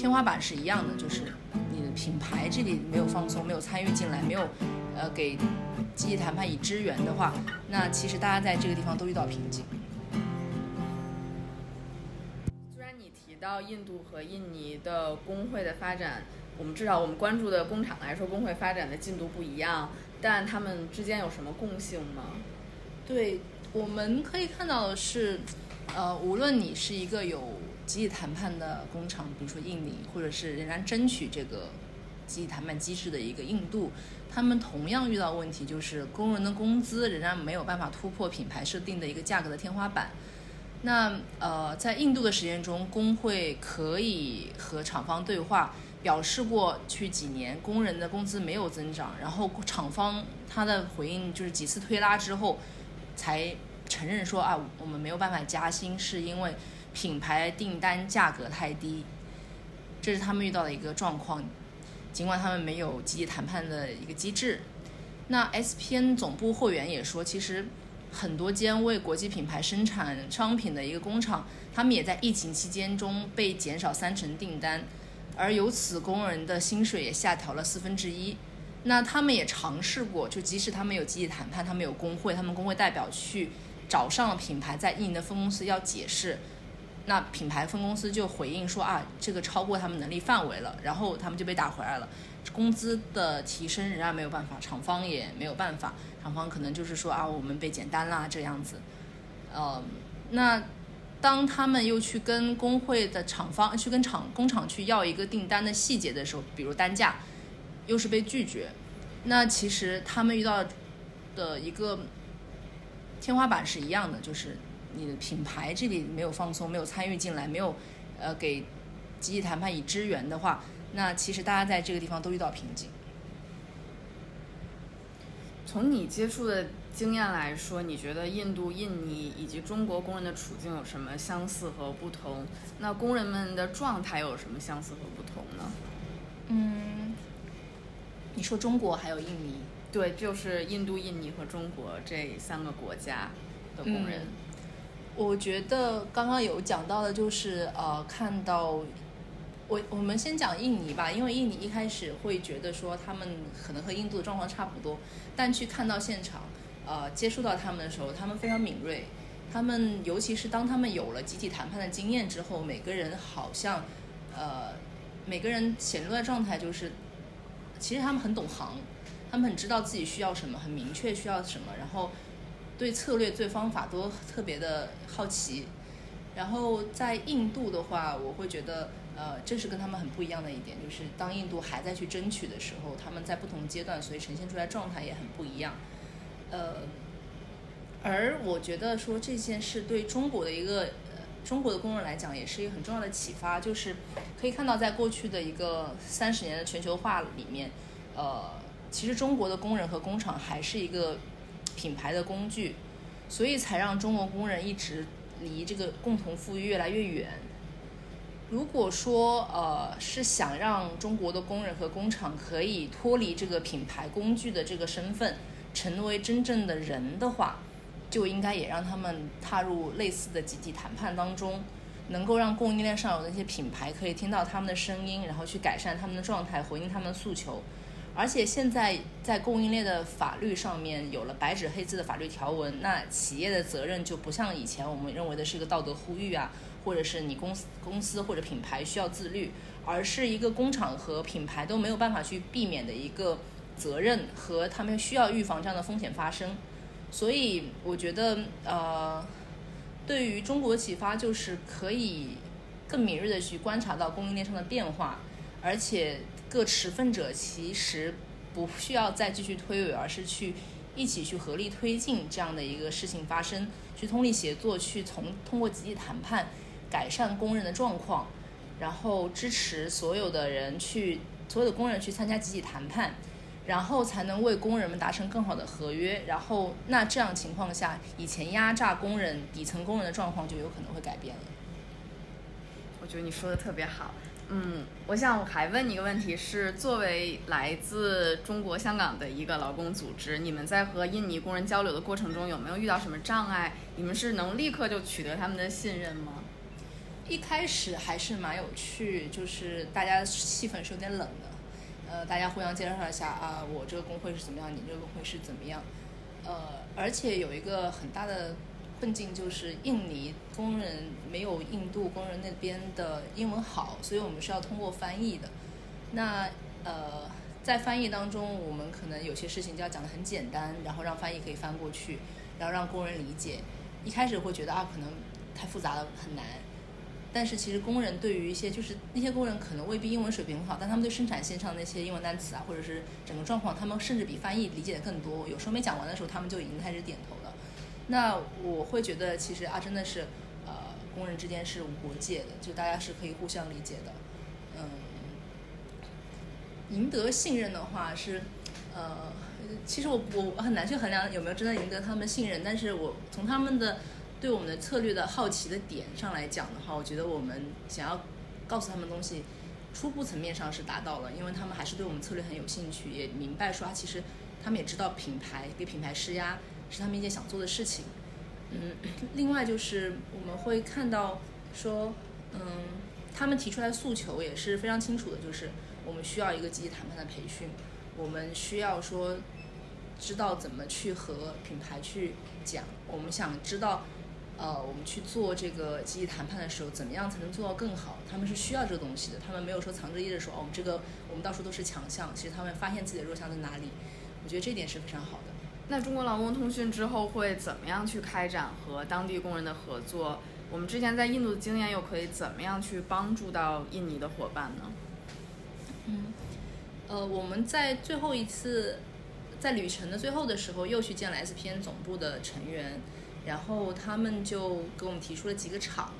天花板是一样的，就是你的品牌这里没有放松，没有参与进来，没有呃给积极谈判以支援的话，那其实大家在这个地方都遇到瓶颈。虽然你提到印度和印尼的工会的发展，我们至少我们关注的工厂来说，工会发展的进度不一样，但他们之间有什么共性吗？对，我们可以看到的是，呃，无论你是一个有集体谈判的工厂，比如说印尼，或者是仍然争取这个集体谈判机制的一个印度，他们同样遇到问题，就是工人的工资仍然没有办法突破品牌设定的一个价格的天花板。那呃，在印度的实验中，工会可以和厂方对话，表示过去几年工人的工资没有增长，然后厂方他的回应就是几次推拉之后，才承认说啊，我们没有办法加薪，是因为。品牌订单价格太低，这是他们遇到的一个状况。尽管他们没有积极谈判的一个机制，那 SPN 总部会员也说，其实很多间为国际品牌生产商品的一个工厂，他们也在疫情期间中被减少三成订单，而由此工人的薪水也下调了四分之一。那他们也尝试过，就即使他们有积极谈判，他们有工会，他们工会代表去找上了品牌在印尼的分公司要解释。那品牌分公司就回应说啊，这个超过他们能力范围了，然后他们就被打回来了。工资的提升仍然没有办法，厂方也没有办法，厂方可能就是说啊，我们被减单啦这样子。呃，那当他们又去跟工会的厂方去跟厂工厂去要一个订单的细节的时候，比如单价，又是被拒绝。那其实他们遇到的一个天花板是一样的，就是。你的品牌这里没有放松，没有参与进来，没有，呃，给集体谈判以支援的话，那其实大家在这个地方都遇到瓶颈。从你接触的经验来说，你觉得印度、印尼以及中国工人的处境有什么相似和不同？那工人们的状态有什么相似和不同呢？嗯，你说中国还有印尼？对，就是印度、印尼和中国这三个国家的工人。我觉得刚刚有讲到的，就是呃，看到我我们先讲印尼吧，因为印尼一开始会觉得说他们可能和印度的状况差不多，但去看到现场，呃，接触到他们的时候，他们非常敏锐，他们尤其是当他们有了集体谈判的经验之后，每个人好像呃，每个人显露的状态就是，其实他们很懂行，他们很知道自己需要什么，很明确需要什么，然后。对策略、对方法都特别的好奇，然后在印度的话，我会觉得，呃，这是跟他们很不一样的一点，就是当印度还在去争取的时候，他们在不同阶段，所以呈现出来状态也很不一样。呃，而我觉得说这件事对中国的一个中国的工人来讲，也是一个很重要的启发，就是可以看到，在过去的一个三十年的全球化里面，呃，其实中国的工人和工厂还是一个。品牌的工具，所以才让中国工人一直离这个共同富裕越来越远。如果说呃是想让中国的工人和工厂可以脱离这个品牌工具的这个身份，成为真正的人的话，就应该也让他们踏入类似的集体谈判当中，能够让供应链上有那些品牌可以听到他们的声音，然后去改善他们的状态，回应他们的诉求。而且现在在供应链的法律上面有了白纸黑字的法律条文，那企业的责任就不像以前我们认为的是一个道德呼吁啊，或者是你公司公司或者品牌需要自律，而是一个工厂和品牌都没有办法去避免的一个责任和他们需要预防这样的风险发生。所以我觉得，呃，对于中国启发就是可以更敏锐的去观察到供应链上的变化，而且。各持份者其实不需要再继续推诿，而是去一起去合力推进这样的一个事情发生，去通力协作，去从通过集体谈判改善工人的状况，然后支持所有的人去所有的工人去参加集体谈判，然后才能为工人们达成更好的合约。然后那这样情况下，以前压榨工人、底层工人的状况就有可能会改变了。我觉得你说的特别好。嗯，我想我还问你一个问题，是作为来自中国香港的一个劳工组织，你们在和印尼工人交流的过程中，有没有遇到什么障碍？你们是能立刻就取得他们的信任吗？一开始还是蛮有趣，就是大家气氛是有点冷的，呃，大家互相介绍一下啊，我这个工会是怎么样，你这个工会是怎么样，呃，而且有一个很大的困境就是印尼工人没有印度工人那边的英文好，所以我们是要通过翻译的。那呃，在翻译当中，我们可能有些事情就要讲的很简单，然后让翻译可以翻过去，然后让工人理解。一开始会觉得啊，可能太复杂了，很难。但是其实工人对于一些就是那些工人可能未必英文水平很好，但他们对生产线上那些英文单词啊，或者是整个状况，他们甚至比翻译理解的更多。有时候没讲完的时候，他们就已经开始点头。那我会觉得，其实啊，真的是，呃，工人之间是无国界的，就大家是可以互相理解的。嗯，赢得信任的话是，呃，其实我我很难去衡量有没有真的赢得他们信任，但是我从他们的。对我们的策略的好奇的点上来讲的话，我觉得我们想要告诉他们东西，初步层面上是达到了，因为他们还是对我们策略很有兴趣，也明白说啊，其实他们也知道品牌给品牌施压是他们一件想做的事情。嗯，另外就是我们会看到说，嗯，他们提出来诉求也是非常清楚的，就是我们需要一个积极谈判的培训，我们需要说知道怎么去和品牌去讲，我们想知道。呃，我们去做这个积极谈判的时候，怎么样才能做到更好？他们是需要这个东西的，他们没有说藏着掖着说，哦，我们这个我们到处都是强项。其实他们发现自己的弱项在哪里，我觉得这点是非常好的。那中国劳工通讯之后会怎么样去开展和当地工人的合作？我们之前在印度的经验又可以怎么样去帮助到印尼的伙伴呢？嗯，呃，我们在最后一次在旅程的最后的时候，又去见了 SPN 总部的成员。然后他们就给我们提出了几个厂，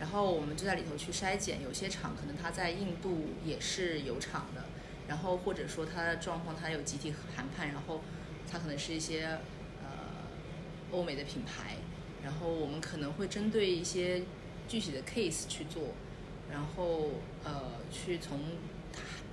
然后我们就在里头去筛检，有些厂可能他在印度也是有厂的，然后或者说他的状况他有集体谈判，然后它可能是一些呃欧美的品牌，然后我们可能会针对一些具体的 case 去做，然后呃去从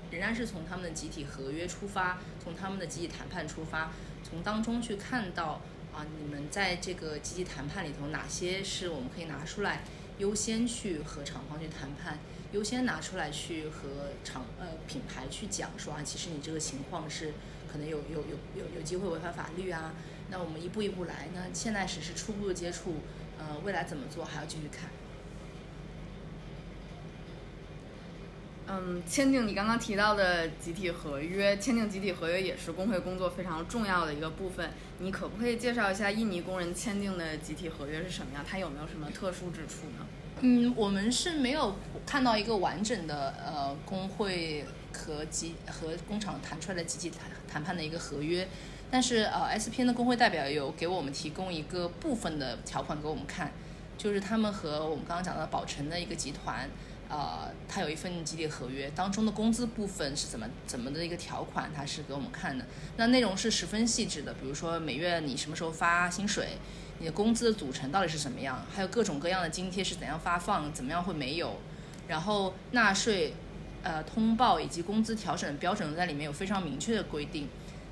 仍然是从他们的集体合约出发，从他们的集体谈判出发，从当中去看到。啊，你们在这个集体谈判里头，哪些是我们可以拿出来优先去和厂方去谈判，优先拿出来去和厂呃品牌去讲说啊，其实你这个情况是可能有有有有有机会违反法律啊。那我们一步一步来，那现在只是初步的接触，呃，未来怎么做还要继续看。嗯，签订你刚刚提到的集体合约，签订集体合约也是工会工作非常重要的一个部分。你可不可以介绍一下印尼工人签订的集体合约是什么样？它有没有什么特殊之处呢？嗯，我们是没有看到一个完整的呃工会和集和工厂谈出来的集体谈谈判的一个合约，但是呃 S P N 的工会代表有给我们提供一个部分的条款给我们看，就是他们和我们刚刚讲的宝成的一个集团。呃，他有一份集体合约，当中的工资部分是怎么怎么的一个条款，他是给我们看的。那内容是十分细致的，比如说每月你什么时候发薪水，你的工资的组成到底是什么样，还有各种各样的津贴是怎样发放，怎么样会没有，然后纳税、呃通报以及工资调整标准在里面有非常明确的规定。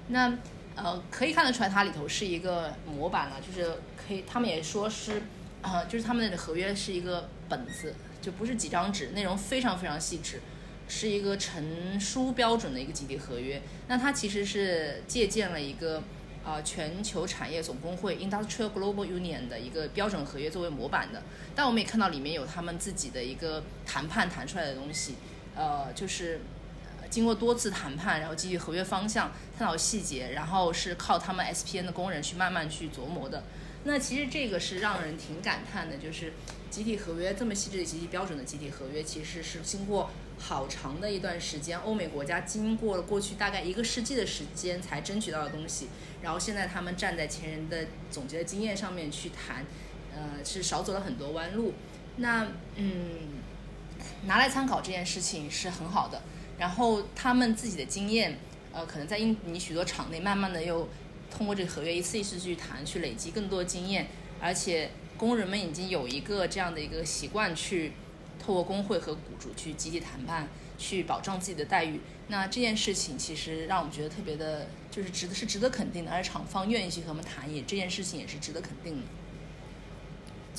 那呃可以看得出来，它里头是一个模板了，就是可以，他们也说是，呃，就是他们的合约是一个本子。就不是几张纸，内容非常非常细致，是一个成书标准的一个集体合约。那它其实是借鉴了一个啊全球产业总工会 Industrial Global Union 的一个标准合约作为模板的。但我们也看到里面有他们自己的一个谈判谈出来的东西，呃，就是经过多次谈判，然后基于合约方向探讨细节，然后是靠他们 SPN 的工人去慢慢去琢磨的。那其实这个是让人挺感叹的，就是。集体合约这么细致的集体标准的集体合约，其实是经过好长的一段时间，欧美国家经过了过去大概一个世纪的时间才争取到的东西。然后现在他们站在前人的总结的经验上面去谈，呃，是少走了很多弯路。那嗯，拿来参考这件事情是很好的。然后他们自己的经验，呃，可能在印尼许多厂内慢慢的又通过这个合约一次一次去谈，去累积更多经验，而且。工人们已经有一个这样的一个习惯，去透过工会和雇主去集体谈判，去保障自己的待遇。那这件事情其实让我们觉得特别的，就是值得是值得肯定的。而且厂方愿意去和我们谈，也这件事情也是值得肯定的。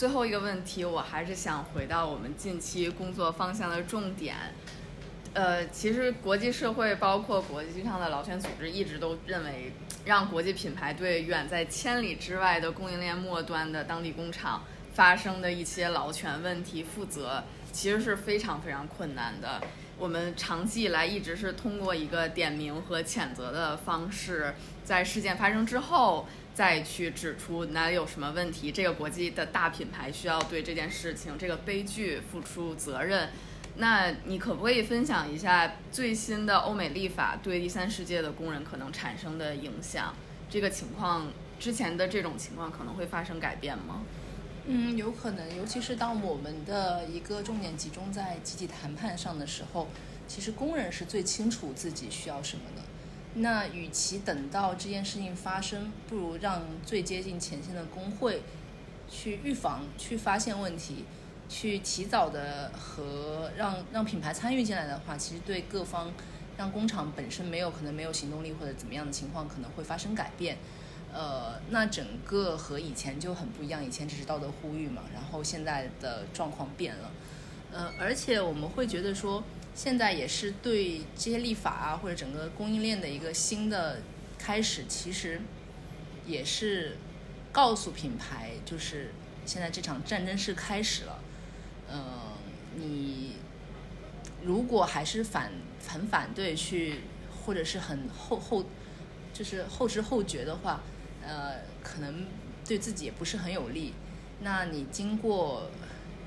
最后一个问题，我还是想回到我们近期工作方向的重点。呃，其实国际社会包括国际上的劳权组织一直都认为，让国际品牌对远在千里之外的供应链末端的当地工厂发生的一些劳权问题负责，其实是非常非常困难的。我们长期以来一直是通过一个点名和谴责的方式，在事件发生之后再去指出哪里有什么问题，这个国际的大品牌需要对这件事情、这个悲剧付出责任。那你可不可以分享一下最新的欧美立法对第三世界的工人可能产生的影响？这个情况之前的这种情况可能会发生改变吗？嗯，有可能，尤其是当我们的一个重点集中在集体谈判上的时候，其实工人是最清楚自己需要什么的。那与其等到这件事情发生，不如让最接近前线的工会去预防、去发现问题。去提早的和让让品牌参与进来的话，其实对各方，让工厂本身没有可能没有行动力或者怎么样的情况可能会发生改变，呃，那整个和以前就很不一样，以前只是道德呼吁嘛，然后现在的状况变了，呃，而且我们会觉得说，现在也是对这些立法啊或者整个供应链的一个新的开始，其实也是告诉品牌，就是现在这场战争是开始了。嗯，你如果还是反很反对去，或者是很后后，就是后知后觉的话，呃，可能对自己也不是很有利。那你经过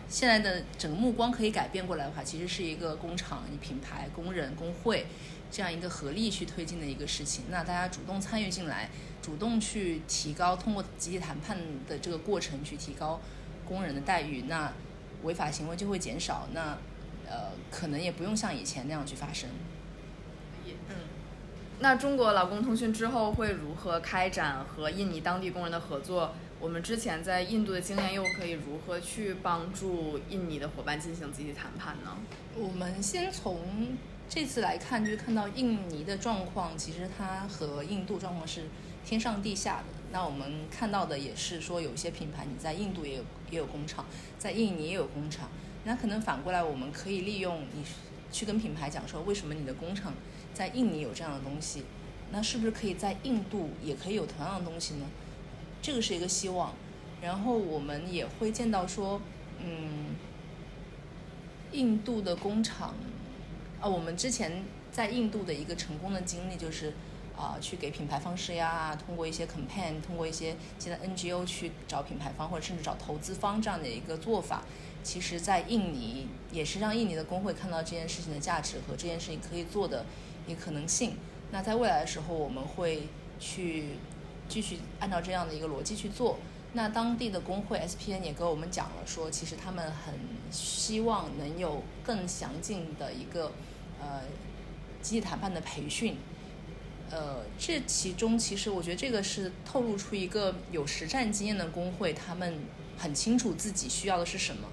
现在的整个目光可以改变过来的话，其实是一个工厂、品牌、工人、工会这样一个合力去推进的一个事情。那大家主动参与进来，主动去提高，通过集体谈判的这个过程去提高工人的待遇，那。违法行为就会减少，那呃可能也不用像以前那样去发生。嗯，那中国劳工通讯之后会如何开展和印尼当地工人的合作？我们之前在印度的经验又可以如何去帮助印尼的伙伴进行集体谈判呢？我们先从这次来看，就是看到印尼的状况，其实它和印度状况是天上地下的。那我们看到的也是说，有些品牌你在印度也有也有工厂，在印尼也有工厂。那可能反过来，我们可以利用你去跟品牌讲说，为什么你的工厂在印尼有这样的东西？那是不是可以在印度也可以有同样的东西呢？这个是一个希望。然后我们也会见到说，嗯，印度的工厂啊，我们之前在印度的一个成功的经历就是。啊，去给品牌方施压，通过一些 campaign，通过一些其他 NGO 去找品牌方，或者甚至找投资方这样的一个做法，其实，在印尼也是让印尼的工会看到这件事情的价值和这件事情可以做的一个可能性。那在未来的时候，我们会去继续按照这样的一个逻辑去做。那当地的工会 SPN 也跟我们讲了，说其实他们很希望能有更详尽的一个呃集体谈判的培训。呃，这其中其实我觉得这个是透露出一个有实战经验的工会，他们很清楚自己需要的是什么。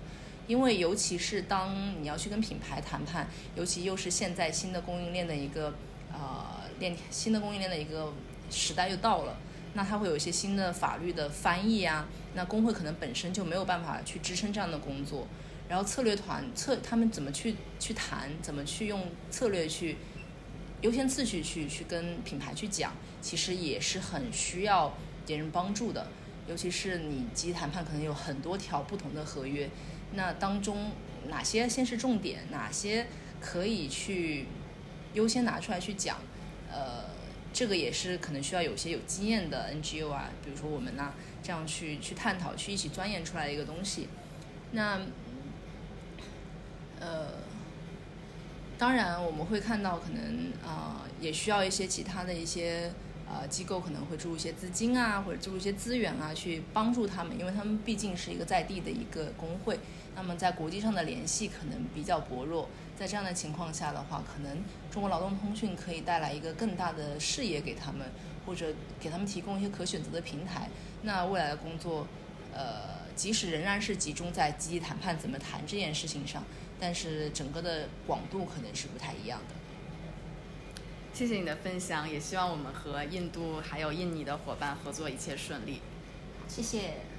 因为尤其是当你要去跟品牌谈判，尤其又是现在新的供应链的一个呃链新的供应链的一个时代又到了，那它会有一些新的法律的翻译啊，那工会可能本身就没有办法去支撑这样的工作。然后策略团策他们怎么去去谈，怎么去用策略去。优先次序去去跟品牌去讲，其实也是很需要别人帮助的。尤其是你集谈判可能有很多条不同的合约，那当中哪些先是重点，哪些可以去优先拿出来去讲，呃，这个也是可能需要有些有经验的 NGO 啊，比如说我们呐，这样去去探讨，去一起钻研出来一个东西。那，呃。当然，我们会看到，可能啊，也需要一些其他的一些呃机构，可能会注入一些资金啊，或者注入一些资源啊，去帮助他们，因为他们毕竟是一个在地的一个工会，那么在国际上的联系可能比较薄弱。在这样的情况下的话，可能中国劳动通讯可以带来一个更大的视野给他们，或者给他们提供一些可选择的平台。那未来的工作，呃，即使仍然是集中在积极谈判怎么谈这件事情上。但是整个的广度可能是不太一样的。谢谢你的分享，也希望我们和印度还有印尼的伙伴合作一切顺利。谢谢。